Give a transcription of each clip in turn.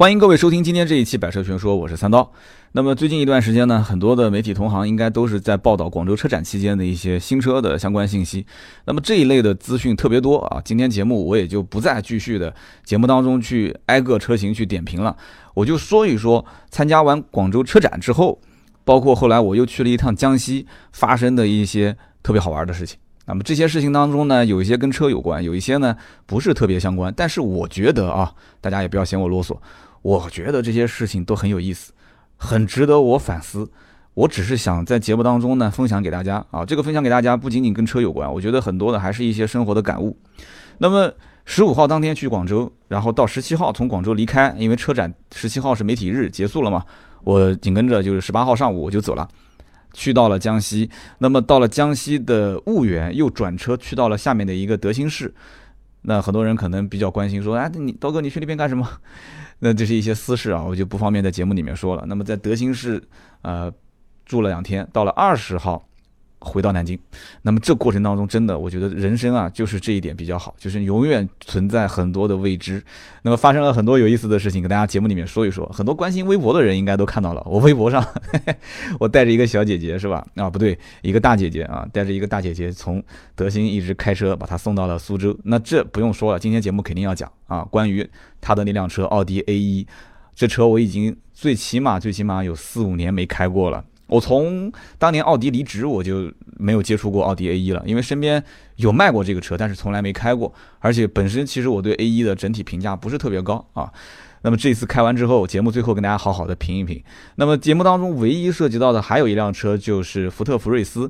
欢迎各位收听今天这一期《百车全说》，我是三刀。那么最近一段时间呢，很多的媒体同行应该都是在报道广州车展期间的一些新车的相关信息。那么这一类的资讯特别多啊，今天节目我也就不再继续的节目当中去挨个车型去点评了，我就说一说参加完广州车展之后，包括后来我又去了一趟江西发生的一些特别好玩的事情。那么这些事情当中呢，有一些跟车有关，有一些呢不是特别相关，但是我觉得啊，大家也不要嫌我啰嗦。我觉得这些事情都很有意思，很值得我反思。我只是想在节目当中呢分享给大家啊，这个分享给大家不仅仅跟车有关，我觉得很多的还是一些生活的感悟。那么十五号当天去广州，然后到十七号从广州离开，因为车展十七号是媒体日结束了嘛，我紧跟着就是十八号上午我就走了，去到了江西。那么到了江西的婺源，又转车去到了下面的一个德兴市。那很多人可能比较关心说，哎，你刀哥你去那边干什么？那这是一些私事啊，我就不方便在节目里面说了。那么在德兴市，呃，住了两天，到了二十号。回到南京，那么这过程当中，真的，我觉得人生啊，就是这一点比较好，就是永远存在很多的未知。那么发生了很多有意思的事情，跟大家节目里面说一说。很多关心微博的人应该都看到了，我微博上，我带着一个小姐姐是吧？啊，不对，一个大姐姐啊，带着一个大姐姐从德兴一直开车把她送到了苏州。那这不用说了，今天节目肯定要讲啊，关于她的那辆车奥迪 A 一，这车我已经最起码最起码有四五年没开过了。我从当年奥迪离职，我就没有接触过奥迪 A 一了，因为身边有卖过这个车，但是从来没开过，而且本身其实我对 A 一的整体评价不是特别高啊。那么这次开完之后，节目最后跟大家好好的评一评。那么节目当中唯一涉及到的还有一辆车，就是福特福睿斯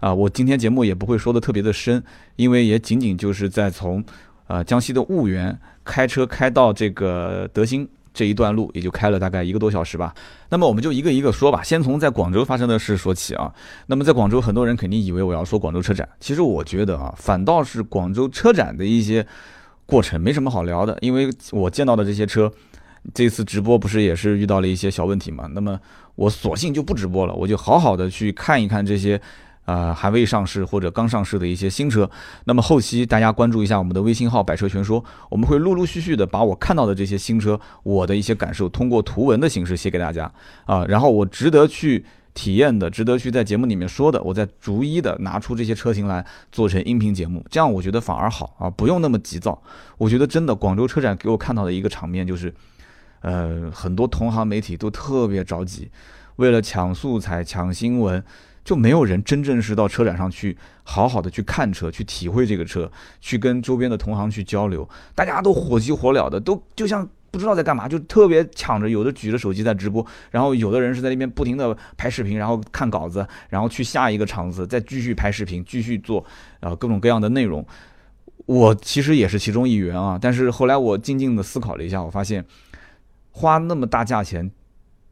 啊。我今天节目也不会说的特别的深，因为也仅仅就是在从呃江西的婺源开车开到这个德兴。这一段路也就开了大概一个多小时吧。那么我们就一个一个说吧。先从在广州发生的事说起啊。那么在广州，很多人肯定以为我要说广州车展。其实我觉得啊，反倒是广州车展的一些过程没什么好聊的，因为我见到的这些车，这次直播不是也是遇到了一些小问题嘛。那么我索性就不直播了，我就好好的去看一看这些。呃，还未上市或者刚上市的一些新车，那么后期大家关注一下我们的微信号“百车全说”，我们会陆陆续续的把我看到的这些新车，我的一些感受，通过图文的形式写给大家啊。然后我值得去体验的，值得去在节目里面说的，我再逐一的拿出这些车型来做成音频节目，这样我觉得反而好啊，不用那么急躁。我觉得真的广州车展给我看到的一个场面就是，呃，很多同行媒体都特别着急，为了抢素材、抢新闻。就没有人真正是到车展上去好好的去看车，去体会这个车，去跟周边的同行去交流。大家都火急火燎的，都就像不知道在干嘛，就特别抢着，有的举着手机在直播，然后有的人是在那边不停的拍视频，然后看稿子，然后去下一个场子再继续拍视频，继续做啊各种各样的内容。我其实也是其中一员啊，但是后来我静静的思考了一下，我发现花那么大价钱。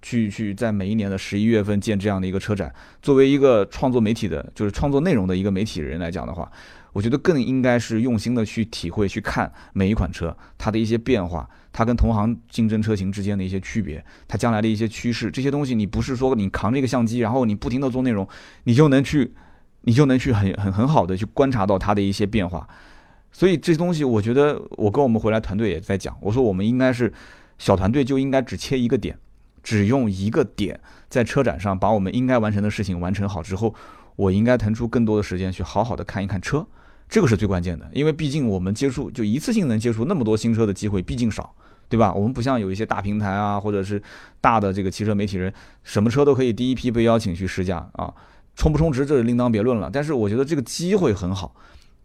去去在每一年的十一月份建这样的一个车展，作为一个创作媒体的，就是创作内容的一个媒体人来讲的话，我觉得更应该是用心的去体会、去看每一款车它的一些变化，它跟同行竞争车型之间的一些区别，它将来的一些趋势，这些东西你不是说你扛着一个相机，然后你不停的做内容，你就能去，你就能去很很很好的去观察到它的一些变化。所以这东西，我觉得我跟我们回来团队也在讲，我说我们应该是小团队就应该只切一个点。只用一个点在车展上把我们应该完成的事情完成好之后，我应该腾出更多的时间去好好的看一看车，这个是最关键的。因为毕竟我们接触就一次性能接触那么多新车的机会毕竟少，对吧？我们不像有一些大平台啊，或者是大的这个汽车媒体人，什么车都可以第一批被邀请去试驾啊，充不充值这是另当别论了。但是我觉得这个机会很好。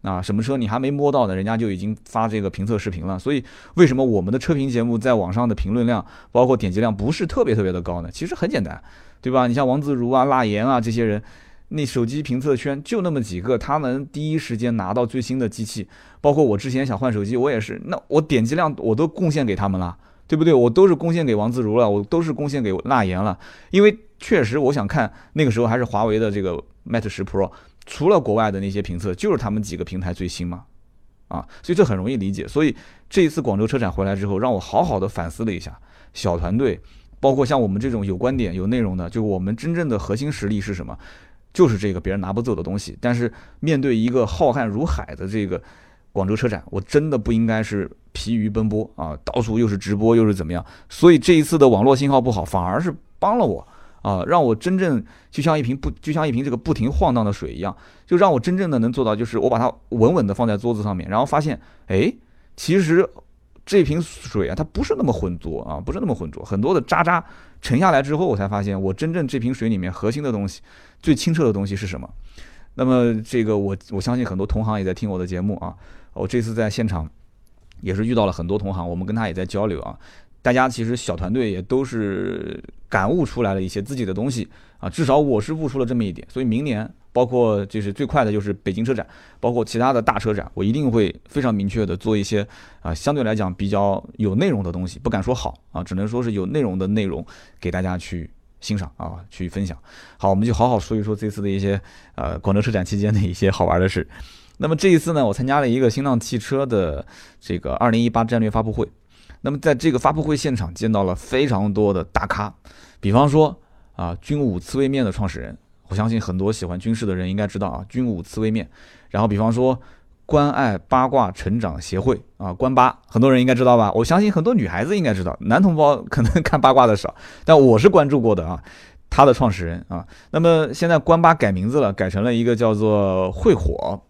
啊，什么车你还没摸到呢，人家就已经发这个评测视频了。所以为什么我们的车评节目在网上的评论量，包括点击量不是特别特别的高呢？其实很简单，对吧？你像王自如啊、辣言啊这些人，那手机评测圈就那么几个，他们第一时间拿到最新的机器。包括我之前想换手机，我也是，那我点击量我都贡献给他们了，对不对？我都是贡献给王自如了，我都是贡献给辣言了，因为确实我想看那个时候还是华为的这个 Mate 十 Pro。除了国外的那些评测，就是他们几个平台最新嘛，啊，所以这很容易理解。所以这一次广州车展回来之后，让我好好的反思了一下，小团队，包括像我们这种有观点、有内容的，就我们真正的核心实力是什么？就是这个别人拿不走的东西。但是面对一个浩瀚如海的这个广州车展，我真的不应该是疲于奔波啊，到处又是直播又是怎么样，所以这一次的网络信号不好，反而是帮了我啊，让我真正就像一瓶不就像一瓶这个不停晃荡的水一样，就让我真正的能做到，就是我把它稳稳的放在桌子上面，然后发现，哎，其实这瓶水啊，它不是那么浑浊啊，不是那么浑浊，很多的渣渣沉下来之后，我才发现，我真正这瓶水里面核心的东西，最清澈的东西是什么？那么这个我我相信很多同行也在听我的节目啊。我这次在现场也是遇到了很多同行，我们跟他也在交流啊。大家其实小团队也都是感悟出来了一些自己的东西啊。至少我是悟出了这么一点，所以明年包括就是最快的就是北京车展，包括其他的大车展，我一定会非常明确的做一些啊相对来讲比较有内容的东西，不敢说好啊，只能说是有内容的内容给大家去欣赏啊，去分享。好，我们就好好说一说这次的一些呃广州车展期间的一些好玩的事。那么这一次呢，我参加了一个新浪汽车的这个二零一八战略发布会。那么在这个发布会现场见到了非常多的大咖，比方说啊，军武刺猬面的创始人，我相信很多喜欢军事的人应该知道啊，军武刺猬面。然后比方说关爱八卦成长协会啊，关八，很多人应该知道吧？我相信很多女孩子应该知道，男同胞可能 看八卦的少，但我是关注过的啊。他的创始人啊，那么现在关八改名字了，改成了一个叫做会火。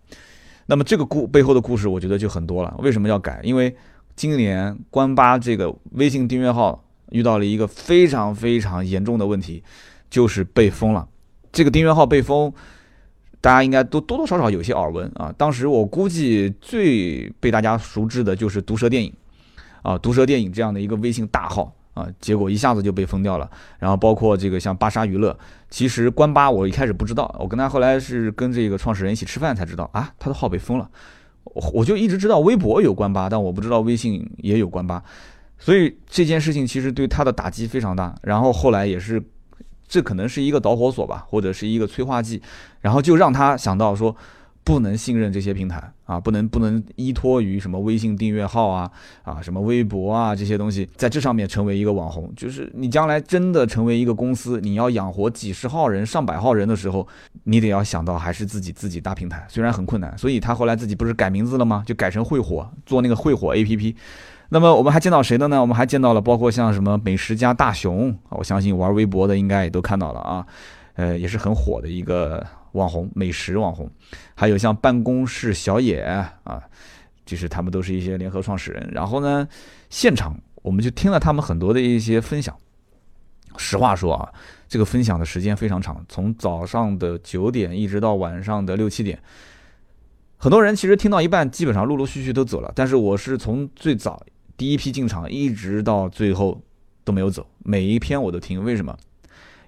那么这个故背后的故事，我觉得就很多了。为什么要改？因为今年关八这个微信订阅号遇到了一个非常非常严重的问题，就是被封了。这个订阅号被封，大家应该都多多少少有些耳闻啊。当时我估计最被大家熟知的就是毒蛇电影啊，毒蛇电影这样的一个微信大号。啊，结果一下子就被封掉了。然后包括这个像巴莎娱乐，其实关八我一开始不知道，我跟他后来是跟这个创始人一起吃饭才知道啊，他的号被封了。我就一直知道微博有关八，但我不知道微信也有关八，所以这件事情其实对他的打击非常大。然后后来也是，这可能是一个导火索吧，或者是一个催化剂，然后就让他想到说。不能信任这些平台啊，不能不能依托于什么微信订阅号啊啊，什么微博啊这些东西，在这上面成为一个网红，就是你将来真的成为一个公司，你要养活几十号人、上百号人的时候，你得要想到还是自己自己搭平台，虽然很困难。所以他后来自己不是改名字了吗？就改成会火，做那个会火 APP。那么我们还见到谁的呢？我们还见到了包括像什么美食家大熊，我相信玩微博的应该也都看到了啊，呃，也是很火的一个。网红美食网红，还有像办公室小野啊，就是他们都是一些联合创始人。然后呢，现场我们就听了他们很多的一些分享。实话说啊，这个分享的时间非常长，从早上的九点一直到晚上的六七点。很多人其实听到一半，基本上陆陆续续都走了。但是我是从最早第一批进场，一直到最后都没有走，每一篇我都听。为什么？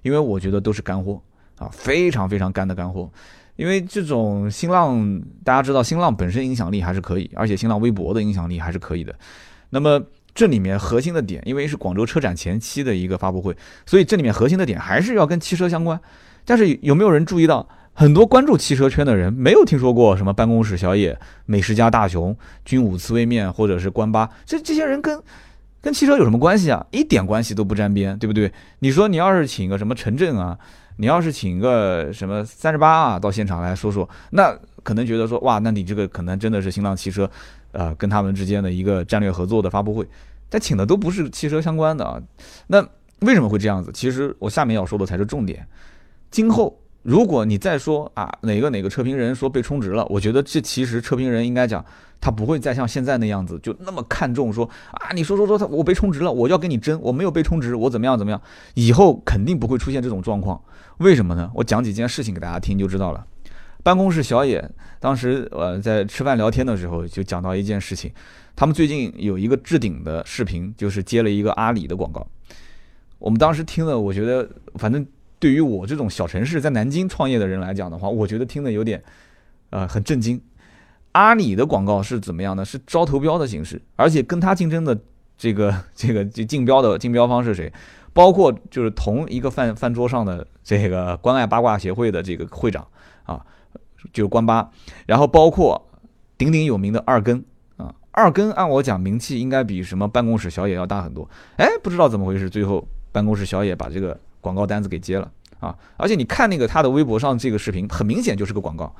因为我觉得都是干货。啊，非常非常干的干货，因为这种新浪，大家知道新浪本身影响力还是可以，而且新浪微博的影响力还是可以的。那么这里面核心的点，因为是广州车展前期的一个发布会，所以这里面核心的点还是要跟汽车相关。但是有没有人注意到，很多关注汽车圈的人没有听说过什么办公室小野、美食家大雄、军武刺猬面或者是关八，这这些人跟跟汽车有什么关系啊？一点关系都不沾边，对不对？你说你要是请个什么陈震啊？你要是请个什么三十八啊到现场来说说，那可能觉得说哇，那你这个可能真的是新浪汽车，呃，跟他们之间的一个战略合作的发布会，但请的都不是汽车相关的啊。那为什么会这样子？其实我下面要说的才是重点。今后如果你再说啊哪个哪个车评人说被充值了，我觉得这其实车评人应该讲，他不会再像现在那样子就那么看重说啊你说说说他我被充值了，我要跟你争，我没有被充值，我怎么样怎么样，以后肯定不会出现这种状况。为什么呢？我讲几件事情给大家听就知道了。办公室小野当时呃在吃饭聊天的时候就讲到一件事情，他们最近有一个置顶的视频，就是接了一个阿里的广告。我们当时听了，我觉得反正对于我这种小城市在南京创业的人来讲的话，我觉得听的有点呃很震惊。阿里的广告是怎么样呢？是招投标的形式，而且跟他竞争的这个 这个竞竞标的竞标方是谁？包括就是同一个饭饭桌上的这个关爱八卦协会的这个会长啊，就是关八，然后包括鼎鼎有名的二根啊，二根按我讲名气应该比什么办公室小野要大很多，哎，不知道怎么回事，最后办公室小野把这个广告单子给接了啊，而且你看那个他的微博上这个视频，很明显就是个广告。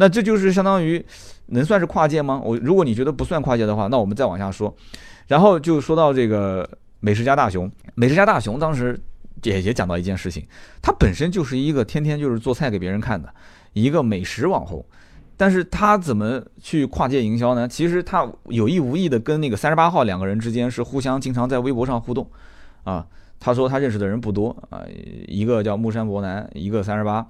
那这就是相当于能算是跨界吗？我如果你觉得不算跨界的话，那我们再往下说。然后就说到这个美食家大熊，美食家大熊当时也也讲到一件事情，他本身就是一个天天就是做菜给别人看的一个美食网红，但是他怎么去跨界营销呢？其实他有意无意的跟那个三十八号两个人之间是互相经常在微博上互动，啊，他说他认识的人不多啊，一个叫木山博南，一个三十八，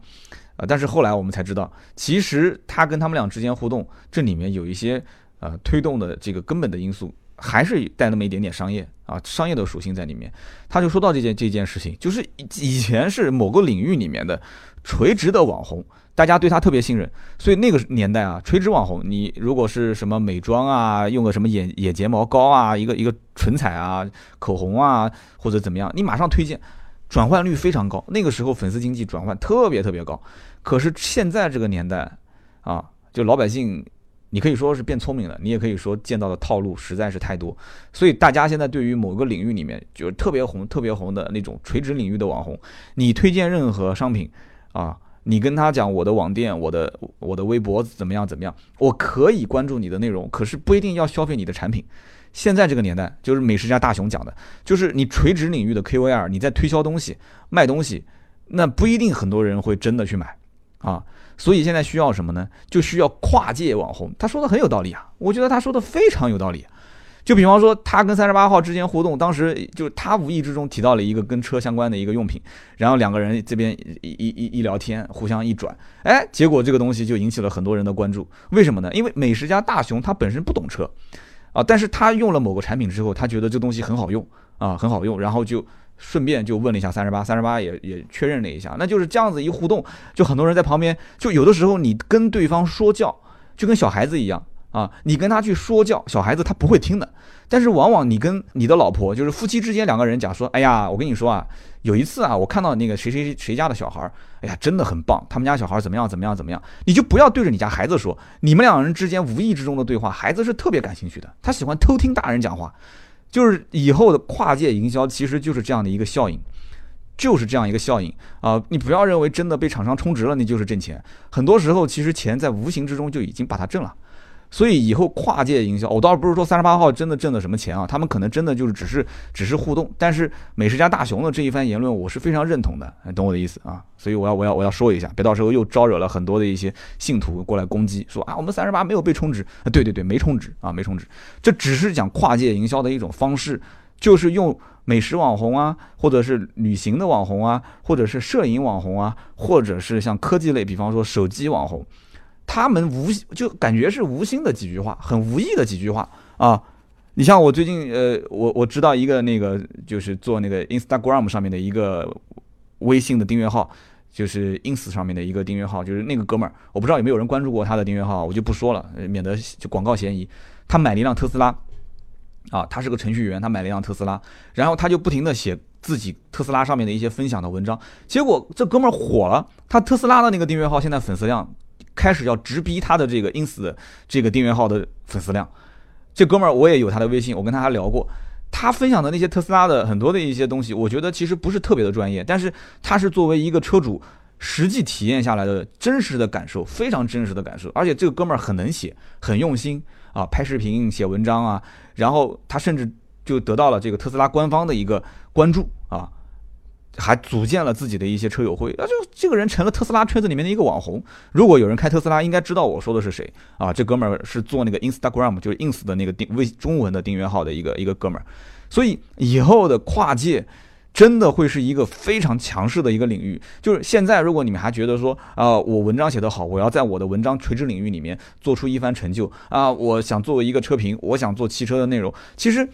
啊，但是后来我们才知道，其实他跟他们俩之间互动，这里面有一些呃推动的这个根本的因素。还是带那么一点点商业啊，商业的属性在里面。他就说到这件这件事情，就是以前是某个领域里面的垂直的网红，大家对他特别信任，所以那个年代啊，垂直网红，你如果是什么美妆啊，用个什么眼眼睫毛膏啊，一个一个唇彩啊，口红啊，或者怎么样，你马上推荐，转换率非常高。那个时候粉丝经济转换特别特别高。可是现在这个年代啊，就老百姓。你可以说是变聪明了，你也可以说见到的套路实在是太多，所以大家现在对于某个领域里面就是特别红、特别红的那种垂直领域的网红，你推荐任何商品啊，你跟他讲我的网店、我的我的微博怎么样怎么样，我可以关注你的内容，可是不一定要消费你的产品。现在这个年代，就是美食家大熊讲的，就是你垂直领域的 KOL，你在推销东西、卖东西，那不一定很多人会真的去买啊。所以现在需要什么呢？就需要跨界网红。他说的很有道理啊，我觉得他说的非常有道理。就比方说，他跟三十八号之间互动，当时就是他无意之中提到了一个跟车相关的一个用品，然后两个人这边一一一一聊天，互相一转，哎，结果这个东西就引起了很多人的关注。为什么呢？因为美食家大熊他本身不懂车啊，但是他用了某个产品之后，他觉得这东西很好用啊，很好用，然后就。顺便就问了一下三十八，三十八也也确认了一下，那就是这样子一互动，就很多人在旁边，就有的时候你跟对方说教，就跟小孩子一样啊，你跟他去说教，小孩子他不会听的。但是往往你跟你的老婆，就是夫妻之间两个人讲说，哎呀，我跟你说啊，有一次啊，我看到那个谁谁谁家的小孩，哎呀，真的很棒，他们家小孩怎么样怎么样怎么样，你就不要对着你家孩子说，你们两人之间无意之中的对话，孩子是特别感兴趣的，他喜欢偷听大人讲话。就是以后的跨界营销，其实就是这样的一个效应，就是这样一个效应啊！你不要认为真的被厂商充值了，你就是挣钱。很多时候，其实钱在无形之中就已经把它挣了。所以以后跨界营销，我倒不是说三十八号真的挣了什么钱啊，他们可能真的就是只是只是互动。但是美食家大熊的这一番言论，我是非常认同的，懂我的意思啊？所以我要我要我要说一下，别到时候又招惹了很多的一些信徒过来攻击，说啊我们三十八没有被充值，对对对，没充值啊，没充值，这只是讲跨界营销的一种方式，就是用美食网红啊，或者是旅行的网红啊，或者是摄影网红啊，或者是像科技类，比方说手机网红。他们无就感觉是无心的几句话，很无意的几句话啊！你像我最近呃，我我知道一个那个就是做那个 Instagram 上面的一个微信的订阅号，就是 ins 上面的一个订阅号，就是那个哥们儿，我不知道有没有人关注过他的订阅号，我就不说了，免得就广告嫌疑。他买了一辆特斯拉啊，他是个程序员，他买了一辆特斯拉，然后他就不停的写自己特斯拉上面的一些分享的文章，结果这哥们儿火了，他特斯拉的那个订阅号现在粉丝量。开始要直逼他的这个 ins 这个订阅号的粉丝量，这哥们儿我也有他的微信，我跟他还聊过，他分享的那些特斯拉的很多的一些东西，我觉得其实不是特别的专业，但是他是作为一个车主实际体验下来的真实的感受，非常真实的感受，而且这个哥们儿很能写，很用心啊，拍视频、写文章啊，然后他甚至就得到了这个特斯拉官方的一个关注啊。还组建了自己的一些车友会，那，就这个人成了特斯拉圈子里面的一个网红。如果有人开特斯拉，应该知道我说的是谁啊？这哥们儿是做那个 Instagram，就是 ins 的那个订微中文的订阅号的一个一个哥们儿。所以以后的跨界真的会是一个非常强势的一个领域。就是现在，如果你们还觉得说啊，我文章写得好，我要在我的文章垂直领域里面做出一番成就啊，我想作为一个车评，我想做汽车的内容，其实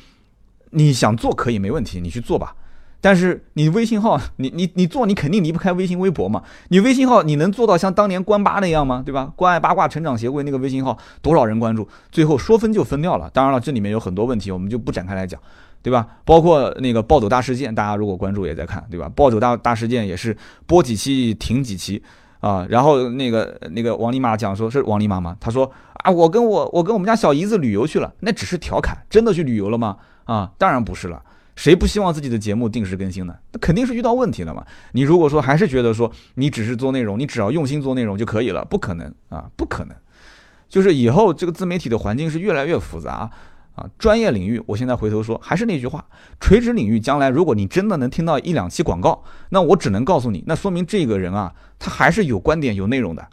你想做可以没问题，你去做吧。但是你微信号，你你你做，你肯定离不开微信、微博嘛。你微信号，你能做到像当年关八那样吗？对吧？关爱八卦成长协会那个微信号，多少人关注？最后说分就分掉了。当然了，这里面有很多问题，我们就不展开来讲，对吧？包括那个暴走大事件，大家如果关注也在看，对吧？暴走大大事件也是播几期停几期啊。然后那个那个王丽妈讲说，是王丽妈吗？她说啊，我跟我我跟我们家小姨子旅游去了，那只是调侃，真的去旅游了吗？啊，当然不是了。谁不希望自己的节目定时更新呢？那肯定是遇到问题了嘛。你如果说还是觉得说你只是做内容，你只要用心做内容就可以了，不可能啊，不可能。就是以后这个自媒体的环境是越来越复杂啊，专业领域，我现在回头说还是那句话，垂直领域将来如果你真的能听到一两期广告，那我只能告诉你，那说明这个人啊，他还是有观点、有内容的。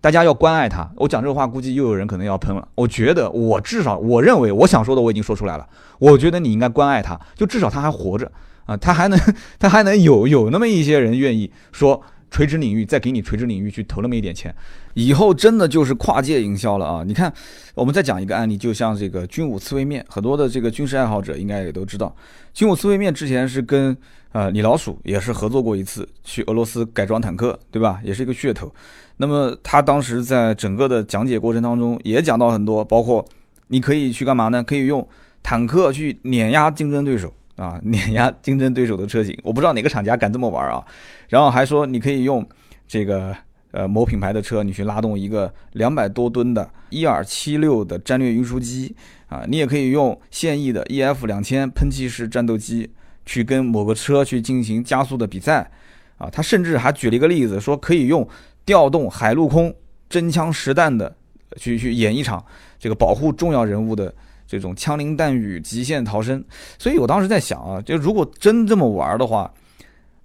大家要关爱他。我讲这个话，估计又有人可能要喷了。我觉得，我至少我认为，我想说的我已经说出来了。我觉得你应该关爱他，就至少他还活着啊，他还能，他还能有有那么一些人愿意说垂直领域再给你垂直领域去投那么一点钱，以后真的就是跨界营销了啊！你看，我们再讲一个案例，就像这个军武刺猬面，很多的这个军事爱好者应该也都知道，军武刺猬面之前是跟呃李老鼠也是合作过一次，去俄罗斯改装坦克，对吧？也是一个噱头。那么他当时在整个的讲解过程当中也讲到很多，包括你可以去干嘛呢？可以用坦克去碾压竞争对手啊，碾压竞争对手的车型。我不知道哪个厂家敢这么玩啊。然后还说你可以用这个呃某品牌的车，你去拉动一个两百多吨的伊尔七六的战略运输机啊，你也可以用现役的 EF 两千喷气式战斗机去跟某个车去进行加速的比赛啊。他甚至还举了一个例子，说可以用。调动海陆空真枪实弹的去去演一场这个保护重要人物的这种枪林弹雨极限逃生，所以我当时在想啊，就如果真这么玩的话，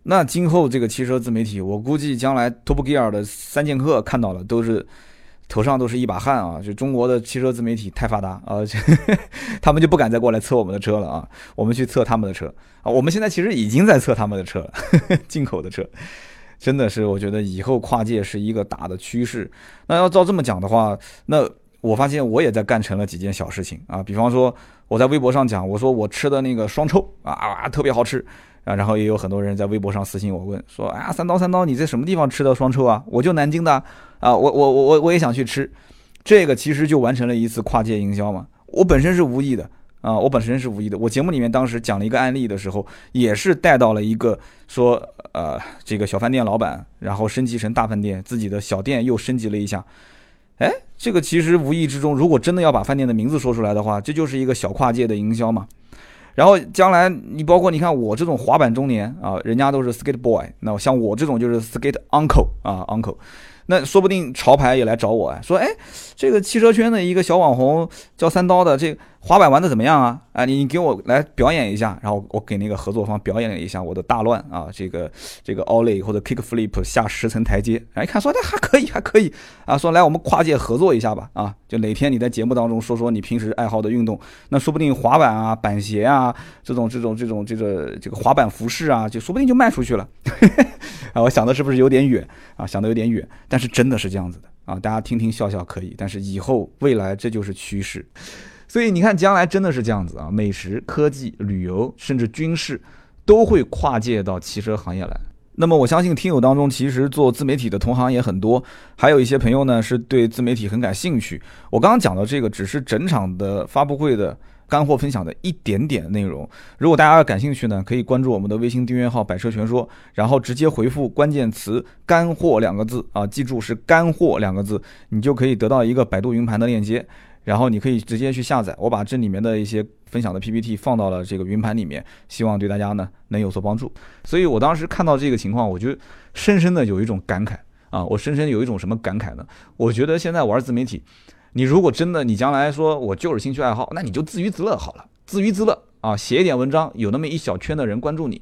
那今后这个汽车自媒体，我估计将来 Top Gear 的三剑客看到了都是头上都是一把汗啊！就中国的汽车自媒体太发达啊，他们就不敢再过来测我们的车了啊，我们去测他们的车啊，我们现在其实已经在测他们的车了，进口的车。真的是，我觉得以后跨界是一个大的趋势。那要照这么讲的话，那我发现我也在干成了几件小事情啊。比方说，我在微博上讲，我说我吃的那个双臭啊啊特别好吃啊，然后也有很多人在微博上私信我问说，哎呀三刀三刀，你在什么地方吃的双臭啊？我就南京的啊，我我我我我也想去吃。这个其实就完成了一次跨界营销嘛。我本身是无意的。啊，我本身是无意的。我节目里面当时讲了一个案例的时候，也是带到了一个说，呃，这个小饭店老板，然后升级成大饭店，自己的小店又升级了一下。哎，这个其实无意之中，如果真的要把饭店的名字说出来的话，这就是一个小跨界的营销嘛。然后将来你包括你看我这种滑板中年啊，人家都是 skate boy，那像我这种就是 skate uncle 啊 uncle。那说不定潮牌也来找我啊，说哎，这个汽车圈的一个小网红叫三刀的，这滑板玩的怎么样啊？啊，你你给我来表演一下，然后我给那个合作方表演了一下我的大乱啊，这个这个 ollie 或者 kick flip 下十层台阶，哎，看说的还可以还可以啊，说来我们跨界合作一下吧啊，就哪天你在节目当中说说你平时爱好的运动，那说不定滑板啊、板鞋啊这种这种这种这个这个滑板服饰啊，就说不定就卖出去了。啊，我想的是不是有点远啊？想的有点远，但是真的是这样子的啊！大家听听笑笑可以，但是以后未来这就是趋势，所以你看将来真的是这样子啊！美食、科技、旅游，甚至军事，都会跨界到汽车行业来。那么我相信听友当中其实做自媒体的同行也很多，还有一些朋友呢是对自媒体很感兴趣。我刚刚讲的这个只是整场的发布会的。干货分享的一点点内容，如果大家要感兴趣呢，可以关注我们的微信订阅号“百车全说”，然后直接回复关键词“干货”两个字啊，记住是“干货”两个字，你就可以得到一个百度云盘的链接，然后你可以直接去下载。我把这里面的一些分享的 PPT 放到了这个云盘里面，希望对大家呢能有所帮助。所以我当时看到这个情况，我就深深的有一种感慨啊，我深深有一种什么感慨呢？我觉得现在玩自媒体。你如果真的，你将来说我就是兴趣爱好，那你就自娱自乐好了，自娱自乐啊，写一点文章，有那么一小圈的人关注你，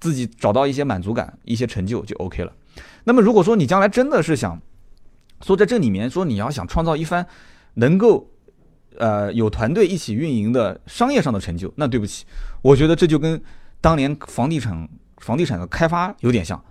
自己找到一些满足感、一些成就就 OK 了。那么如果说你将来真的是想说在这里面说你要想创造一番能够呃有团队一起运营的商业上的成就，那对不起，我觉得这就跟当年房地产房地产的开发有点像。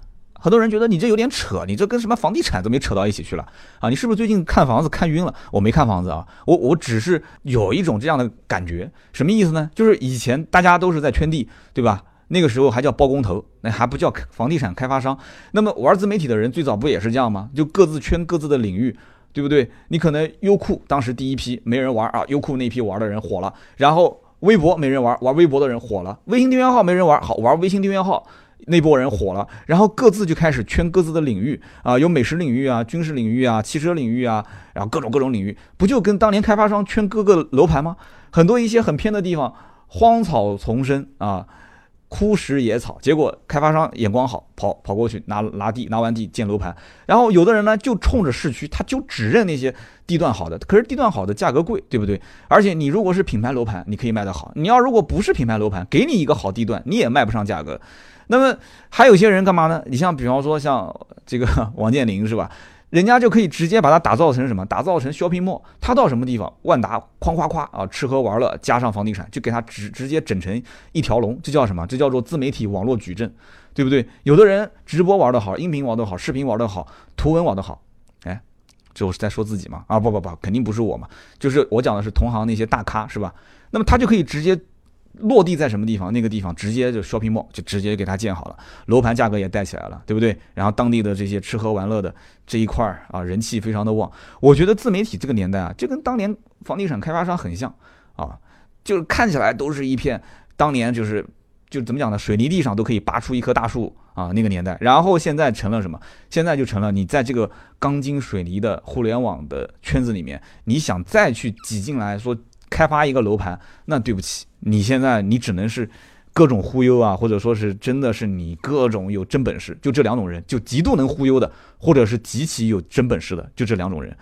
很多人觉得你这有点扯，你这跟什么房地产都没扯到一起去了啊？你是不是最近看房子看晕了？我没看房子啊，我我只是有一种这样的感觉，什么意思呢？就是以前大家都是在圈地，对吧？那个时候还叫包工头，那还不叫房地产开发商。那么玩自媒体的人最早不也是这样吗？就各自圈各自的领域，对不对？你可能优酷当时第一批没人玩啊，优酷那批玩的人火了，然后微博没人玩，玩微博的人火了，微信订阅号没人玩，好玩微信订阅号。那波人火了，然后各自就开始圈各自的领域啊，有美食领域啊，军事领域啊，汽车领域啊，然后各种各种领域，不就跟当年开发商圈各个楼盘吗？很多一些很偏的地方，荒草丛生啊。枯石野草，结果开发商眼光好，跑跑过去拿拿地，拿完地建楼盘。然后有的人呢，就冲着市区，他就只认那些地段好的。可是地段好的价格贵，对不对？而且你如果是品牌楼盘，你可以卖得好；你要如果不是品牌楼盘，给你一个好地段，你也卖不上价格。那么还有些人干嘛呢？你像比方说像这个 王健林是吧？人家就可以直接把它打造成什么？打造成 shopping mall。他到什么地方，万达哐哐哐啊，吃喝玩乐加上房地产，就给他直直接整成一条龙。这叫什么？这叫做自媒体网络矩阵，对不对？有的人直播玩得好，音频玩得好，视频玩得好，图文玩得好，哎，这我是在说自己嘛？啊，不不不，肯定不是我嘛，就是我讲的是同行那些大咖，是吧？那么他就可以直接。落地在什么地方？那个地方直接就 shopping mall 就直接给它建好了，楼盘价格也带起来了，对不对？然后当地的这些吃喝玩乐的这一块儿啊，人气非常的旺。我觉得自媒体这个年代啊，就跟当年房地产开发商很像啊，就是看起来都是一片当年就是就怎么讲呢？水泥地上都可以拔出一棵大树啊，那个年代。然后现在成了什么？现在就成了你在这个钢筋水泥的互联网的圈子里面，你想再去挤进来说。开发一个楼盘，那对不起，你现在你只能是各种忽悠啊，或者说是真的是你各种有真本事，就这两种人，就极度能忽悠的，或者是极其有真本事的，就这两种人。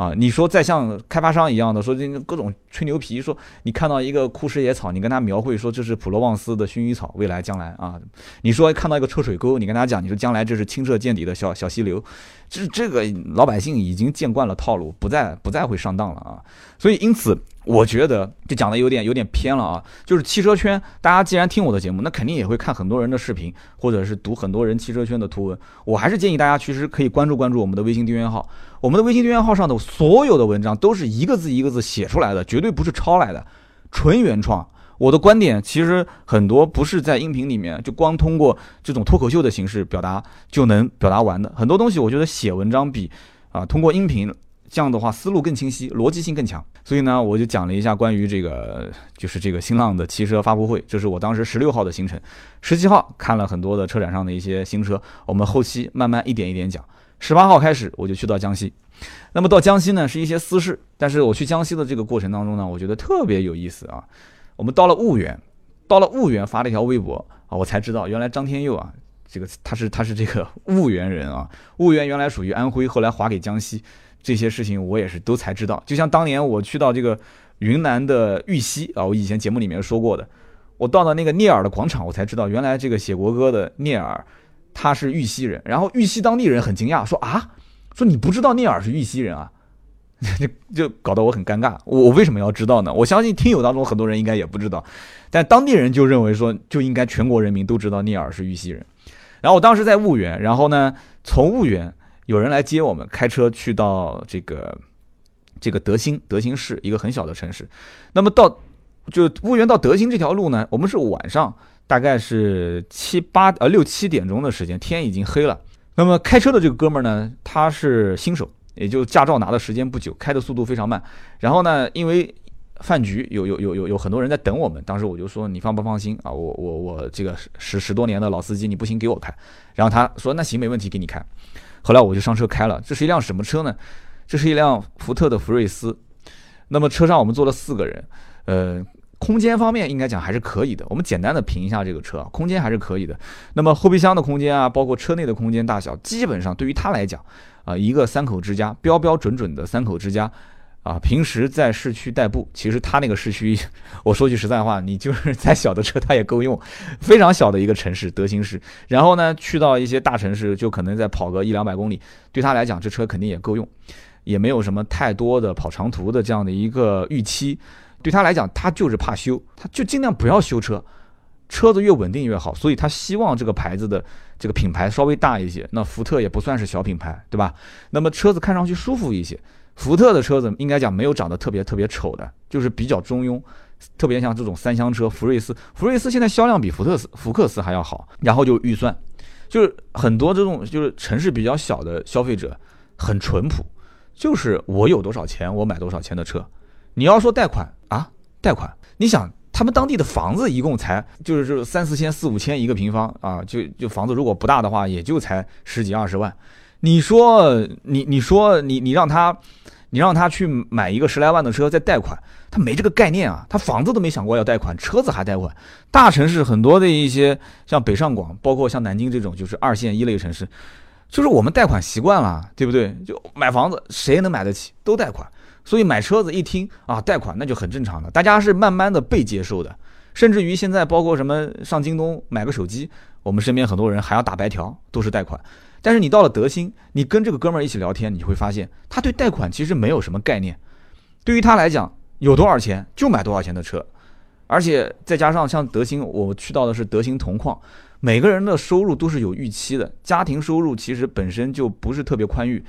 啊，你说再像开发商一样的说这各种吹牛皮，说你看到一个枯石野草，你跟他描绘说这是普罗旺斯的薰衣草，未来将来啊，你说看到一个臭水沟，你跟他讲你说将来这是清澈见底的小小溪流，这这个老百姓已经见惯了套路，不再不再会上当了啊。所以因此，我觉得就讲的有点有点偏了啊。就是汽车圈，大家既然听我的节目，那肯定也会看很多人的视频，或者是读很多人汽车圈的图文。我还是建议大家其实可以关注关注我们的微信订阅号。我们的微信订阅号上的所有的文章都是一个字一个字写出来的，绝对不是抄来的，纯原创。我的观点其实很多不是在音频里面就光通过这种脱口秀的形式表达就能表达完的，很多东西我觉得写文章比啊通过音频这样的话思路更清晰，逻辑性更强。所以呢，我就讲了一下关于这个就是这个新浪的汽车发布会，这是我当时十六号的行程，十七号看了很多的车展上的一些新车，我们后期慢慢一点一点讲。十八号开始我就去到江西，那么到江西呢是一些私事，但是我去江西的这个过程当中呢，我觉得特别有意思啊。我们到了婺源，到了婺源发了一条微博啊，我才知道原来张天佑啊，这个他是他是这个婺源人啊，婺源原来属于安徽，后来划给江西，这些事情我也是都才知道。就像当年我去到这个云南的玉溪啊，我以前节目里面说过的，我到了那个聂耳的广场，我才知道原来这个写国歌的聂耳。他是玉溪人，然后玉溪当地人很惊讶，说啊，说你不知道聂耳是玉溪人啊，就 就搞得我很尴尬。我为什么要知道呢？我相信听友当中很多人应该也不知道，但当地人就认为说就应该全国人民都知道聂耳是玉溪人。然后我当时在婺源，然后呢，从婺源有人来接我们，开车去到这个这个德兴德兴市一个很小的城市。那么到就婺源到德兴这条路呢，我们是晚上。大概是七八呃六七点钟的时间，天已经黑了。那么开车的这个哥们儿呢，他是新手，也就驾照拿的时间不久，开的速度非常慢。然后呢，因为饭局有有有有有很多人在等我们，当时我就说你放不放心啊？我我我这个十十多年的老司机，你不行给我开。然后他说那行没问题，给你开。后来我就上车开了，这是一辆什么车呢？这是一辆福特的福睿斯。那么车上我们坐了四个人，呃。空间方面应该讲还是可以的。我们简单的评一下这个车，空间还是可以的。那么后备箱的空间啊，包括车内的空间大小，基本上对于他来讲，啊，一个三口之家，标标准准的三口之家，啊，平时在市区代步，其实他那个市区，我说句实在话，你就是再小的车他也够用，非常小的一个城市，德兴市。然后呢，去到一些大城市，就可能再跑个一两百公里，对他来讲，这车肯定也够用，也没有什么太多的跑长途的这样的一个预期。对他来讲，他就是怕修，他就尽量不要修车，车子越稳定越好。所以他希望这个牌子的这个品牌稍微大一些。那福特也不算是小品牌，对吧？那么车子看上去舒服一些。福特的车子应该讲没有长得特别特别丑的，就是比较中庸。特别像这种三厢车，福睿斯，福睿斯现在销量比福特斯、福克斯还要好。然后就预算，就是很多这种就是城市比较小的消费者很淳朴，就是我有多少钱，我买多少钱的车。你要说贷款啊，贷款，你想他们当地的房子一共才就是就三四千四五千一个平方啊，就就房子如果不大的话，也就才十几二十万。你说你你说你你让他，你让他去买一个十来万的车再贷款，他没这个概念啊，他房子都没想过要贷款，车子还贷款。大城市很多的一些像北上广，包括像南京这种就是二线一类城市，就是我们贷款习惯了，对不对？就买房子谁能买得起，都贷款。所以买车子一听啊贷款那就很正常的，大家是慢慢的被接受的。甚至于现在包括什么上京东买个手机，我们身边很多人还要打白条，都是贷款。但是你到了德兴，你跟这个哥们儿一起聊天，你会发现他对贷款其实没有什么概念。对于他来讲，有多少钱就买多少钱的车，而且再加上像德兴，我去到的是德兴铜矿，每个人的收入都是有预期的，家庭收入其实本身就不是特别宽裕，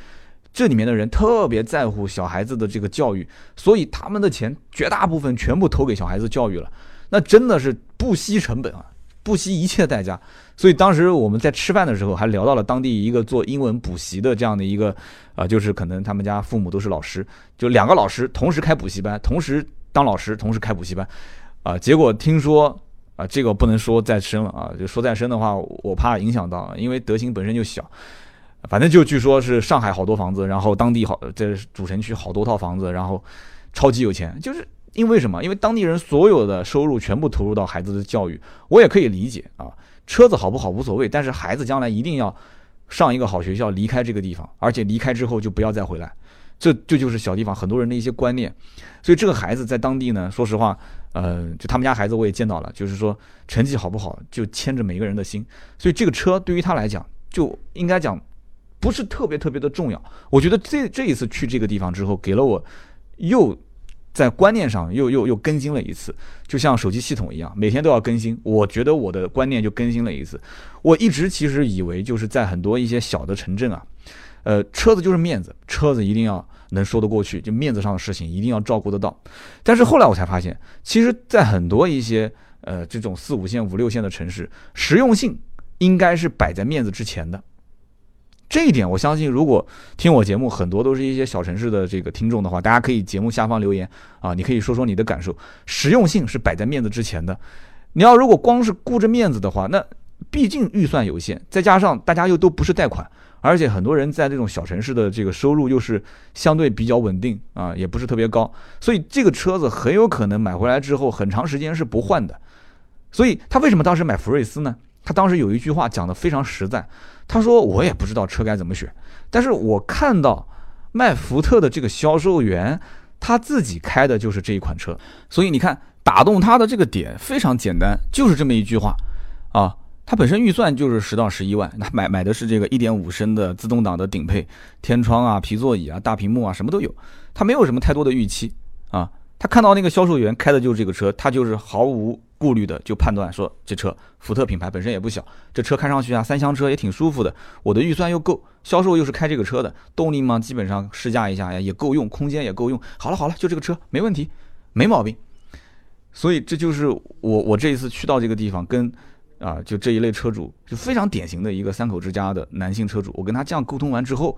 这里面的人特别在乎小孩子的这个教育，所以他们的钱绝大部分全部投给小孩子教育了，那真的是不惜成本啊。不惜一切代价，所以当时我们在吃饭的时候还聊到了当地一个做英文补习的这样的一个，啊，就是可能他们家父母都是老师，就两个老师同时开补习班，同时当老师，同时开补习班，啊，结果听说啊，这个不能说再深了啊，就说再深的话，我怕影响到，因为德兴本身就小，反正就据说是上海好多房子，然后当地好在主城区好多套房子，然后超级有钱，就是。因为什么？因为当地人所有的收入全部投入到孩子的教育，我也可以理解啊。车子好不好无所谓，但是孩子将来一定要上一个好学校，离开这个地方，而且离开之后就不要再回来。这这就是小地方很多人的一些观念。所以这个孩子在当地呢，说实话，呃，就他们家孩子我也见到了，就是说成绩好不好就牵着每个人的心。所以这个车对于他来讲，就应该讲不是特别特别的重要。我觉得这这一次去这个地方之后，给了我又。在观念上又又又更新了一次，就像手机系统一样，每天都要更新。我觉得我的观念就更新了一次。我一直其实以为就是在很多一些小的城镇啊，呃，车子就是面子，车子一定要能说得过去，就面子上的事情一定要照顾得到。但是后来我才发现，其实，在很多一些呃这种四五线、五六线的城市，实用性应该是摆在面子之前的。这一点，我相信，如果听我节目很多都是一些小城市的这个听众的话，大家可以节目下方留言啊，你可以说说你的感受。实用性是摆在面子之前的。你要如果光是顾着面子的话，那毕竟预算有限，再加上大家又都不是贷款，而且很多人在这种小城市的这个收入又是相对比较稳定啊，也不是特别高，所以这个车子很有可能买回来之后很长时间是不换的。所以他为什么当时买福睿斯呢？他当时有一句话讲的非常实在。他说：“我也不知道车该怎么选，但是我看到卖福特的这个销售员，他自己开的就是这一款车，所以你看打动他的这个点非常简单，就是这么一句话啊。他本身预算就是十到十一万，那买买的是这个一点五升的自动挡的顶配，天窗啊、皮座椅啊、大屏幕啊，什么都有，他没有什么太多的预期啊。他看到那个销售员开的就是这个车，他就是毫无。”顾虑的就判断说这车福特品牌本身也不小，这车看上去啊三厢车也挺舒服的，我的预算又够，销售又是开这个车的，动力嘛基本上试驾一下呀也够用，空间也够用。好了好了，就这个车没问题，没毛病。所以这就是我我这一次去到这个地方，跟啊就这一类车主就非常典型的一个三口之家的男性车主，我跟他这样沟通完之后，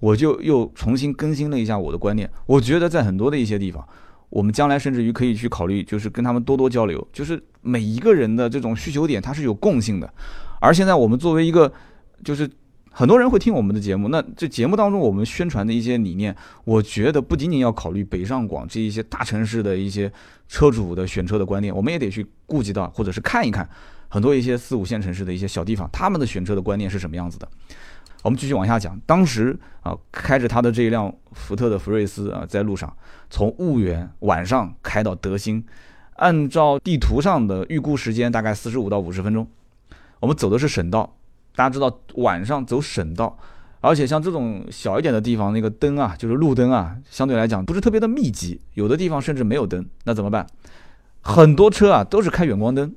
我就又重新更新了一下我的观念，我觉得在很多的一些地方。我们将来甚至于可以去考虑，就是跟他们多多交流，就是每一个人的这种需求点它是有共性的。而现在我们作为一个，就是很多人会听我们的节目，那这节目当中我们宣传的一些理念，我觉得不仅仅要考虑北上广这一些大城市的一些车主的选车的观念，我们也得去顾及到或者是看一看很多一些四五线城市的一些小地方，他们的选车的观念是什么样子的。我们继续往下讲，当时啊，开着他的这一辆福特的福睿斯啊，在路上从婺源晚上开到德兴，按照地图上的预估时间大概四十五到五十分钟。我们走的是省道，大家知道晚上走省道，而且像这种小一点的地方，那个灯啊，就是路灯啊，相对来讲不是特别的密集，有的地方甚至没有灯，那怎么办？很多车啊都是开远光灯。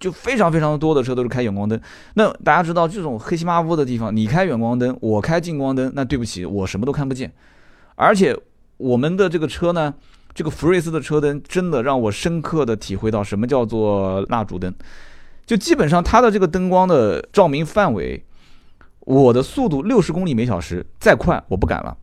就非常非常多的车都是开远光灯，那大家知道这种黑漆麻乌的地方，你开远光灯，我开近光灯，那对不起，我什么都看不见。而且我们的这个车呢，这个福睿斯的车灯真的让我深刻的体会到什么叫做蜡烛灯，就基本上它的这个灯光的照明范围，我的速度六十公里每小时再快我不敢了，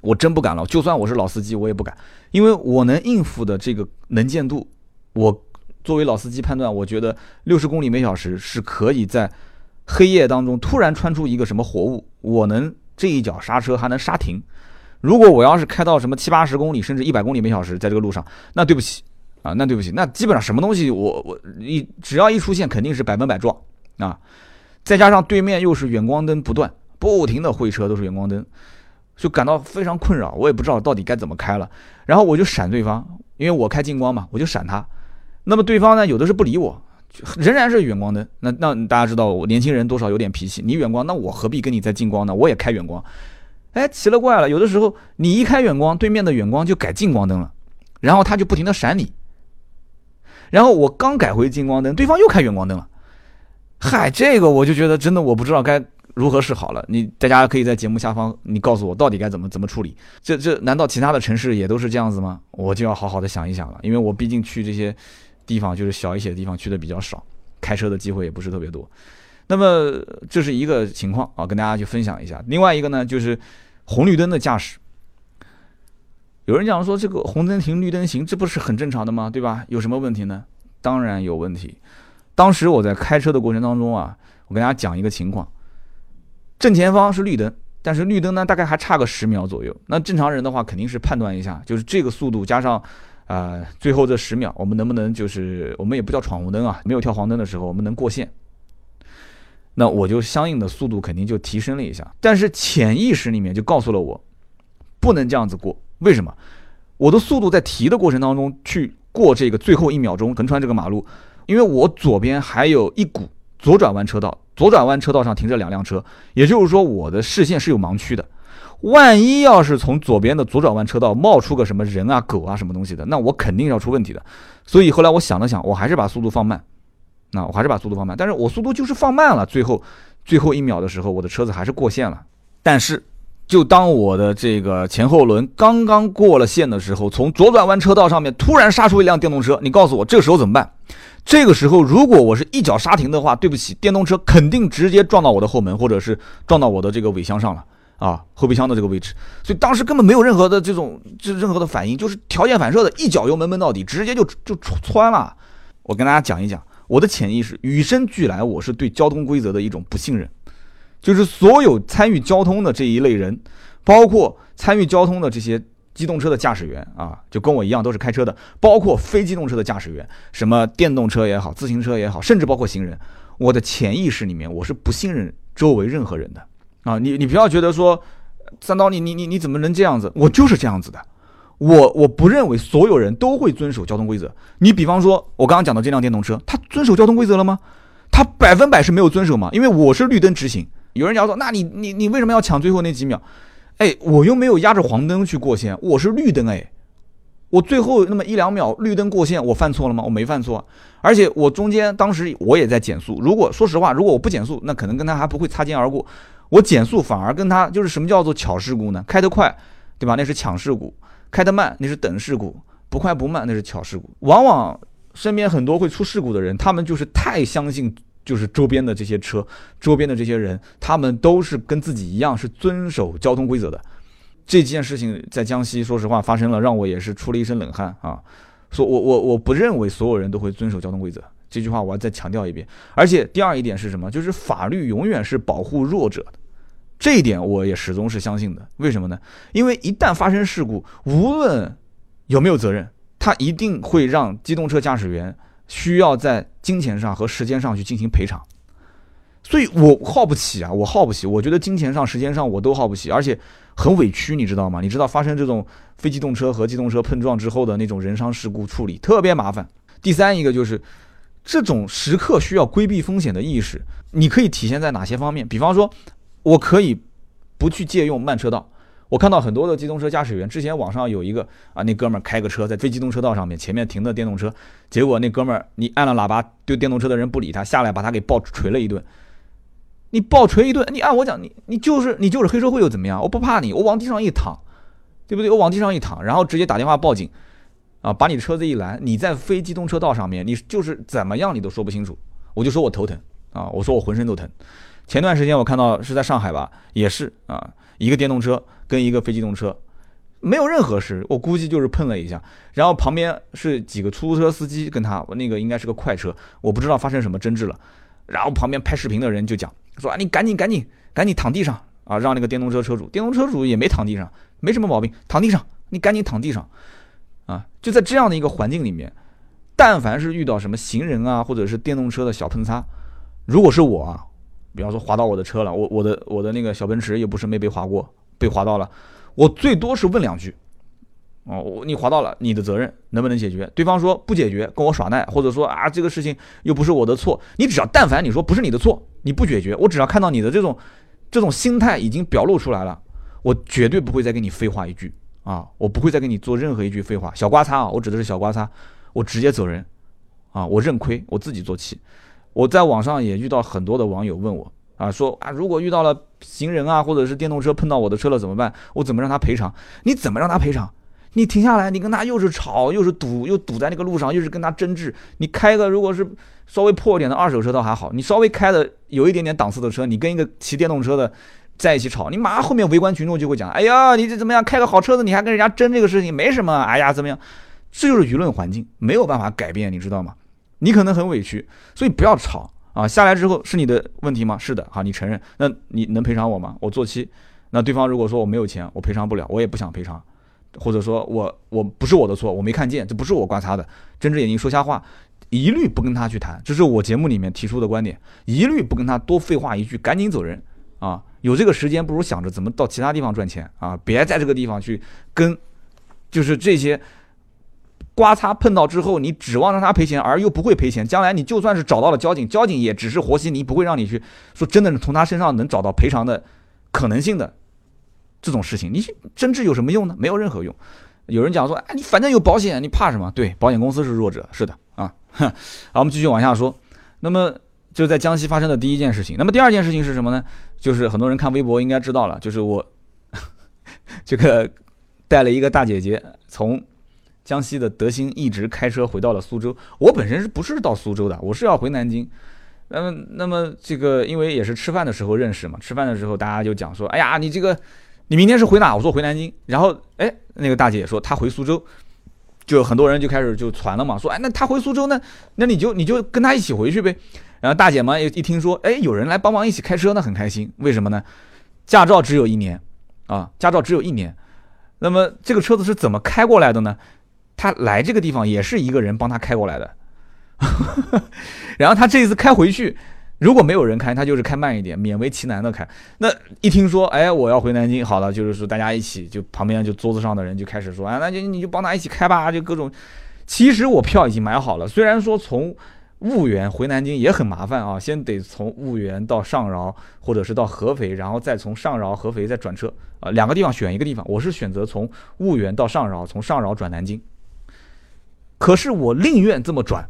我真不敢了，就算我是老司机我也不敢，因为我能应付的这个能见度，我。作为老司机判断，我觉得六十公里每小时是可以在黑夜当中突然穿出一个什么活物，我能这一脚刹车还能刹停，如果我要是开到什么七八十公里，甚至一百公里每小时，在这个路上，那对不起啊，那对不起，那基本上什么东西我我一只要一出现，肯定是百分百撞啊。再加上对面又是远光灯不断，不停的会车都是远光灯，就感到非常困扰。我也不知道到底该怎么开了，然后我就闪对方，因为我开近光嘛，我就闪他。那么对方呢，有的是不理我，仍然是远光灯。那那大家知道，我年轻人多少有点脾气，你远光，那我何必跟你在近光呢？我也开远光。哎，奇了怪了，有的时候你一开远光，对面的远光就改近光灯了，然后他就不停的闪你。然后我刚改回近光灯，对方又开远光灯了。嗨，这个我就觉得真的我不知道该如何是好了。你大家可以在节目下方，你告诉我到底该怎么怎么处理。这这难道其他的城市也都是这样子吗？我就要好好的想一想了，因为我毕竟去这些地方就是小一些的地方去的比较少，开车的机会也不是特别多。那么这是一个情况啊，跟大家去分享一下。另外一个呢，就是红绿灯的驾驶。有人讲说这个红灯停，绿灯行，这不是很正常的吗？对吧？有什么问题呢？当然有问题。当时我在开车的过程当中啊，我跟大家讲一个情况：正前方是绿灯，但是绿灯呢大概还差个十秒左右。那正常人的话肯定是判断一下，就是这个速度加上啊最后这十秒，我们能不能就是我们也不叫闯红灯啊，没有跳黄灯的时候，我们能过线。那我就相应的速度肯定就提升了一下，但是潜意识里面就告诉了我，不能这样子过。为什么？我的速度在提的过程当中去过这个最后一秒钟横穿这个马路，因为我左边还有一股左转弯车道，左转弯车道上停着两辆车，也就是说我的视线是有盲区的。万一要是从左边的左转弯车道冒出个什么人啊、狗啊什么东西的，那我肯定要出问题的。所以后来我想了想，我还是把速度放慢。那我还是把速度放慢，但是我速度就是放慢了，最后最后一秒的时候，我的车子还是过线了。但是，就当我的这个前后轮刚刚过了线的时候，从左转弯车道上面突然杀出一辆电动车，你告诉我这个时候怎么办？这个时候如果我是一脚刹停的话，对不起，电动车肯定直接撞到我的后门，或者是撞到我的这个尾箱上了啊，后备箱的这个位置。所以当时根本没有任何的这种这任何的反应，就是条件反射的一脚油门闷到底，直接就就穿了。我跟大家讲一讲。我的潜意识与生俱来，我是对交通规则的一种不信任，就是所有参与交通的这一类人，包括参与交通的这些机动车的驾驶员啊，就跟我一样都是开车的，包括非机动车的驾驶员，什么电动车也好，自行车也好，甚至包括行人，我的潜意识里面我是不信任周围任何人的啊！你你不要觉得说三刀，你你你你怎么能这样子？我就是这样子的。我我不认为所有人都会遵守交通规则。你比方说，我刚刚讲的这辆电动车，它遵守交通规则了吗？它百分百是没有遵守嘛，因为我是绿灯直行。有人讲说，那你你你为什么要抢最后那几秒？哎，我又没有压着黄灯去过线，我是绿灯哎，我最后那么一两秒绿灯过线，我犯错了吗？我没犯错，而且我中间当时我也在减速。如果说实话，如果我不减速，那可能跟他还不会擦肩而过。我减速反而跟他就是什么叫做巧事故呢？开得快，对吧？那是抢事故。开得慢那是等事故，不快不慢那是巧事故。往往身边很多会出事故的人，他们就是太相信，就是周边的这些车，周边的这些人，他们都是跟自己一样是遵守交通规则的。这件事情在江西，说实话发生了，让我也是出了一身冷汗啊！说我我我不认为所有人都会遵守交通规则，这句话我要再强调一遍。而且第二一点是什么？就是法律永远是保护弱者的。这一点我也始终是相信的，为什么呢？因为一旦发生事故，无论有没有责任，他一定会让机动车驾驶员需要在金钱上和时间上去进行赔偿。所以我耗不起啊，我耗不起。我觉得金钱上、时间上我都耗不起，而且很委屈，你知道吗？你知道发生这种非机动车和机动车碰撞之后的那种人伤事故处理特别麻烦。第三一个就是这种时刻需要规避风险的意识，你可以体现在哪些方面？比方说。我可以不去借用慢车道。我看到很多的机动车驾驶员，之前网上有一个啊，那哥们儿开个车在非机动车道上面，前面停的电动车，结果那哥们儿你按了喇叭，对电动车的人不理他，下来把他给暴锤了一顿。你暴锤一顿，你按我讲，你你就是你就是黑社会又怎么样？我不怕你，我往地上一躺，对不对？我往地上一躺，然后直接打电话报警，啊，把你的车子一拦，你在非机动车道上面，你就是怎么样你都说不清楚。我就说我头疼啊，我说我浑身都疼。前段时间我看到是在上海吧，也是啊，一个电动车跟一个非机动车，没有任何事，我估计就是碰了一下，然后旁边是几个出租车司机跟他，我那个应该是个快车，我不知道发生什么争执了，然后旁边拍视频的人就讲说啊，你赶紧赶紧赶紧躺地上啊，让那个电动车车主，电动车主也没躺地上，没什么毛病，躺地上，你赶紧躺地上，啊，就在这样的一个环境里面，但凡是遇到什么行人啊，或者是电动车的小碰擦，如果是我啊，比方说划到我的车了，我我的我的那个小奔驰也不是没被划过，被划到了，我最多是问两句。哦，你划到了，你的责任能不能解决？对方说不解决，跟我耍赖，或者说啊，这个事情又不是我的错。你只要但凡你说不是你的错，你不解决，我只要看到你的这种这种心态已经表露出来了，我绝对不会再跟你废话一句啊，我不会再跟你做任何一句废话。小刮擦啊，我指的是小刮擦，我直接走人啊，我认亏，我自己做气。我在网上也遇到很多的网友问我啊，说啊，如果遇到了行人啊，或者是电动车碰到我的车了怎么办？我怎么让他赔偿？你怎么让他赔偿？你停下来，你跟他又是吵又是堵，又堵在那个路上，又是跟他争执。你开个如果是稍微破一点的二手车倒还好，你稍微开的有一点点档次的车，你跟一个骑电动车的在一起吵，你马上后面围观群众就会讲：哎呀，你这怎么样？开个好车子你还跟人家争这个事情，没什么。哎呀，怎么样？这就是舆论环境，没有办法改变，你知道吗？你可能很委屈，所以不要吵啊。下来之后是你的问题吗？是的，好，你承认。那你能赔偿我吗？我做期。那对方如果说我没有钱，我赔偿不了，我也不想赔偿。或者说我我不是我的错，我没看见，这不是我刮擦的，睁着眼睛说瞎话，一律不跟他去谈，这是我节目里面提出的观点，一律不跟他多废话一句，赶紧走人啊！有这个时间，不如想着怎么到其他地方赚钱啊！别在这个地方去跟，就是这些刮擦碰到之后，你指望让他赔钱，而又不会赔钱，将来你就算是找到了交警，交警也只是和稀泥，不会让你去说真的从他身上能找到赔偿的可能性的。这种事情，你争执有什么用呢？没有任何用。有人讲说，哎，你反正有保险，你怕什么？对，保险公司是弱者，是的啊。好，我们继续往下说。那么就在江西发生的第一件事情。那么第二件事情是什么呢？就是很多人看微博应该知道了，就是我这个带了一个大姐姐从江西的德兴一直开车回到了苏州。我本身是不是到苏州的？我是要回南京。那么，那么这个因为也是吃饭的时候认识嘛，吃饭的时候大家就讲说，哎呀，你这个。你明天是回哪？我说回南京。然后，哎，那个大姐说她回苏州，就很多人就开始就传了嘛，说，哎，那她回苏州呢？那你就你就跟她一起回去呗。然后大姐嘛，一一听说，哎，有人来帮忙一起开车，那很开心。为什么呢？驾照只有一年啊，驾照只有一年。那么这个车子是怎么开过来的呢？他来这个地方也是一个人帮他开过来的。然后他这一次开回去。如果没有人开，他就是开慢一点，勉为其难的开。那一听说，哎，我要回南京，好了，就是说大家一起，就旁边就桌子上的人就开始说，啊，那就你就帮他一起开吧，就各种。其实我票已经买好了，虽然说从婺源回南京也很麻烦啊，先得从婺源到上饶，或者是到合肥，然后再从上饶、合肥再转车，啊，两个地方选一个地方。我是选择从婺源到上饶，从上饶转南京。可是我宁愿这么转，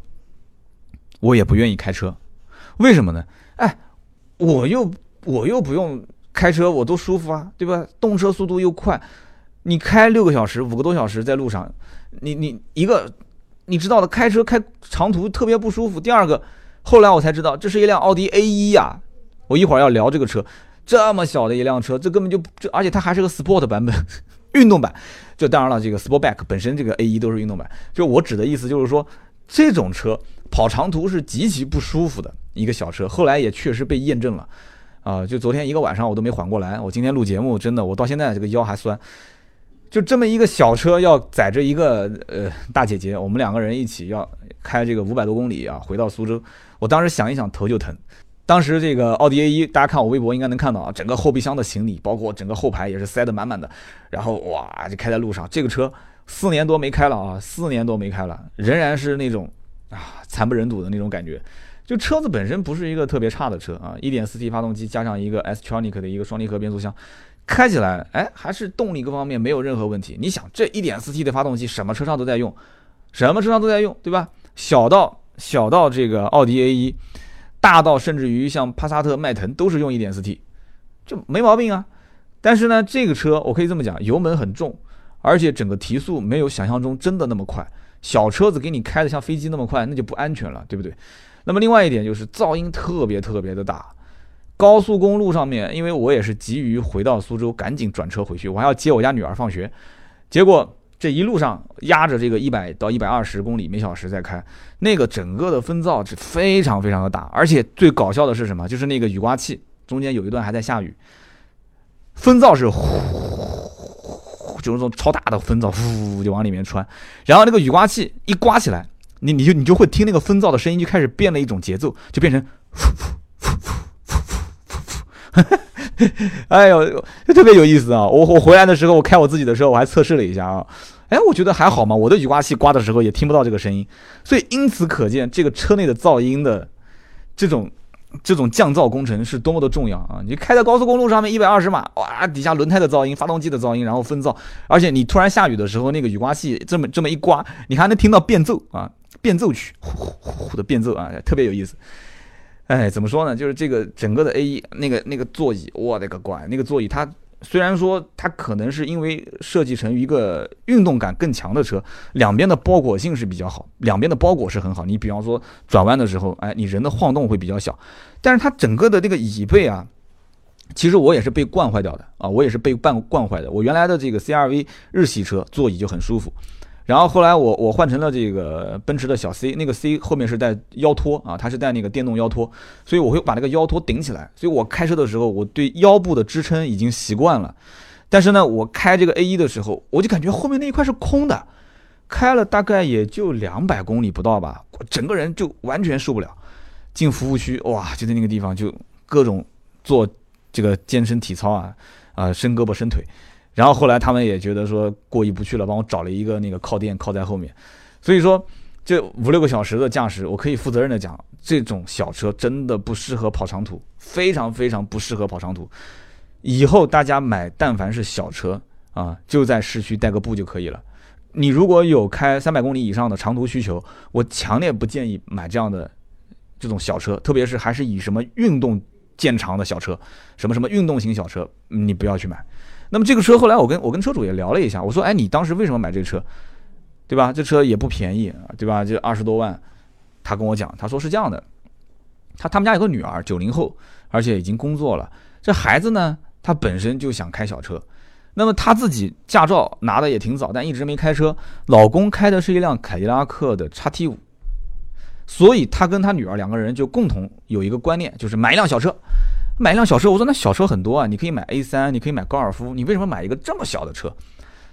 我也不愿意开车。为什么呢？哎，我又我又不用开车，我多舒服啊，对吧？动车速度又快，你开六个小时、五个多小时在路上，你你一个你知道的，开车开长途特别不舒服。第二个，后来我才知道，这是一辆奥迪 A 一呀。我一会儿要聊这个车，这么小的一辆车，这根本就这，而且它还是个 Sport 版本，运动版。就当然了，这个 Sportback 本身这个 A 一都是运动版。就我指的意思就是说，这种车跑长途是极其不舒服的。一个小车，后来也确实被验证了，啊，就昨天一个晚上我都没缓过来，我今天录节目，真的，我到现在这个腰还酸。就这么一个小车要载着一个呃大姐姐，我们两个人一起要开这个五百多公里啊，回到苏州，我当时想一想头就疼。当时这个奥迪 A 一，大家看我微博应该能看到啊，整个后备箱的行李，包括整个后排也是塞得满满的，然后哇就开在路上，这个车四年多没开了啊，四年多没开了，仍然是那种啊惨不忍睹的那种感觉。就车子本身不是一个特别差的车啊，1.4T 发动机加上一个 S-tronic 的一个双离合变速箱，开起来哎还是动力各方面没有任何问题。你想这 1.4T 的发动机什么车上都在用，什么车上都在用，对吧？小到小到这个奥迪 A1，大到甚至于像帕萨特、迈腾都是用 1.4T，就没毛病啊。但是呢，这个车我可以这么讲，油门很重，而且整个提速没有想象中真的那么快。小车子给你开的像飞机那么快，那就不安全了，对不对？那么另外一点就是噪音特别特别的大，高速公路上面，因为我也是急于回到苏州，赶紧转车回去，我还要接我家女儿放学，结果这一路上压着这个一百到一百二十公里每小时在开，那个整个的风噪是非常非常的大，而且最搞笑的是什么？就是那个雨刮器中间有一段还在下雨，风噪是呼，就是那种超大的风噪，呼就往里面穿。然后那个雨刮器一刮起来，你你就你就会听那个风噪的声音就开始变了一种节奏，就变成呼呼呼呼呼呼呼。哎呦，就特别有意思啊！我我回来的时候，我开我自己的车，我还测试了一下啊。哎，我觉得还好嘛，我的雨刮器刮的时候也听不到这个声音，所以因此可见这个车内的噪音的这种这种降噪工程是多么的重要啊！你开在高速公路上面一百二十码，哇，底下轮胎的噪音、发动机的噪音，然后风噪，而且你突然下雨的时候，那个雨刮器这么这么一刮，你还能听到变奏啊，变奏曲，呼呼呼的变奏啊，特别有意思。哎，怎么说呢？就是这个整个的 A 一那个那个座椅，我的个乖，那个座椅它。虽然说它可能是因为设计成一个运动感更强的车，两边的包裹性是比较好，两边的包裹是很好。你比方说转弯的时候，哎，你人的晃动会比较小，但是它整个的这个椅背啊，其实我也是被惯坏掉的啊，我也是被惯惯坏的。我原来的这个 CRV 日系车座椅就很舒服。然后后来我我换成了这个奔驰的小 C，那个 C 后面是带腰托啊，它是带那个电动腰托，所以我会把那个腰托顶起来，所以我开车的时候我对腰部的支撑已经习惯了。但是呢，我开这个 A 一的时候，我就感觉后面那一块是空的，开了大概也就两百公里不到吧，整个人就完全受不了。进服务区哇，就在那个地方就各种做这个健身体操啊，啊伸胳膊伸腿。然后后来他们也觉得说过意不去了，帮我找了一个那个靠垫靠在后面，所以说这五六个小时的驾驶，我可以负责任的讲，这种小车真的不适合跑长途，非常非常不适合跑长途。以后大家买但凡是小车啊，就在市区代个步就可以了。你如果有开三百公里以上的长途需求，我强烈不建议买这样的这种小车，特别是还是以什么运动见长的小车，什么什么运动型小车，你不要去买。那么这个车后来我跟我跟车主也聊了一下，我说，哎，你当时为什么买这个车，对吧？这车也不便宜，对吧？就二十多万。他跟我讲，他说是这样的，他他们家有个女儿，九零后，而且已经工作了。这孩子呢，他本身就想开小车。那么他自己驾照拿的也挺早，但一直没开车。老公开的是一辆凯迪拉克的叉 T 五，所以他跟他女儿两个人就共同有一个观念，就是买一辆小车。买一辆小车，我说那小车很多啊，你可以买 A 三，你可以买高尔夫，你为什么买一个这么小的车？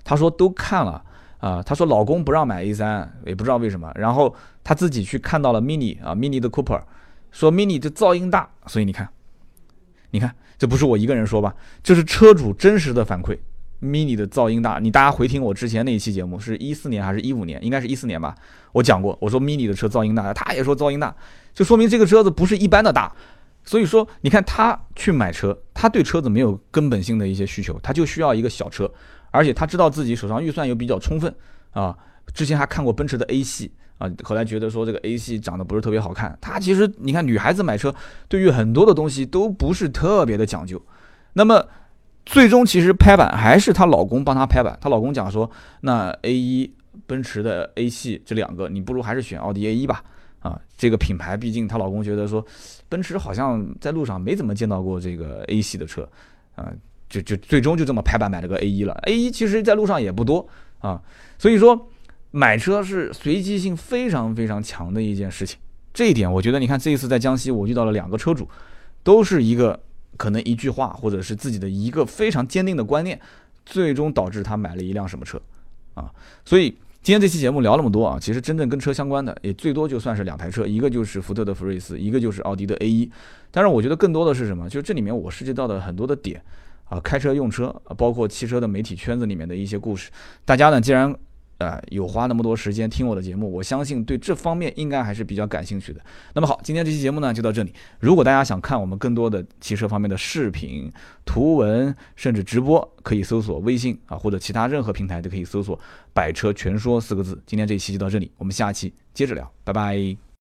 他说都看了啊，他说老公不让买 A 三，也不知道为什么，然后他自己去看到了 Mini 啊，Mini 的 Cooper，说 Mini 这噪音大，所以你看，你看这不是我一个人说吧，这是车主真实的反馈，Mini 的噪音大，你大家回听我之前那一期节目，是一四年还是一五年？应该是一四年吧，我讲过，我说 Mini 的车噪音大，他也说噪音大，就说明这个车子不是一般的大。所以说，你看他去买车，他对车子没有根本性的一些需求，他就需要一个小车，而且他知道自己手上预算又比较充分啊。之前还看过奔驰的 A 系啊，后来觉得说这个 A 系长得不是特别好看。他其实你看，女孩子买车对于很多的东西都不是特别的讲究。那么最终其实拍板还是她老公帮她拍板。她老公讲说，那 A 一、奔驰的 A 系这两个，你不如还是选奥迪 A 一吧。啊，这个品牌毕竟她老公觉得说。奔驰好像在路上没怎么见到过这个 A 系的车，啊，就就最终就这么拍板买了个 A 一了。A 一其实在路上也不多啊，所以说买车是随机性非常非常强的一件事情。这一点我觉得，你看这一次在江西，我遇到了两个车主，都是一个可能一句话或者是自己的一个非常坚定的观念，最终导致他买了一辆什么车啊，所以。今天这期节目聊那么多啊，其实真正跟车相关的也最多就算是两台车，一个就是福特的福睿斯，一个就是奥迪的 A 一。但是我觉得更多的是什么？就是这里面我涉及到的很多的点啊，开车用车，包括汽车的媒体圈子里面的一些故事。大家呢，既然呃，有花那么多时间听我的节目，我相信对这方面应该还是比较感兴趣的。那么好，今天这期节目呢就到这里。如果大家想看我们更多的汽车方面的视频、图文，甚至直播，可以搜索微信啊，或者其他任何平台都可以搜索“百车全说”四个字。今天这一期就到这里，我们下期接着聊，拜拜。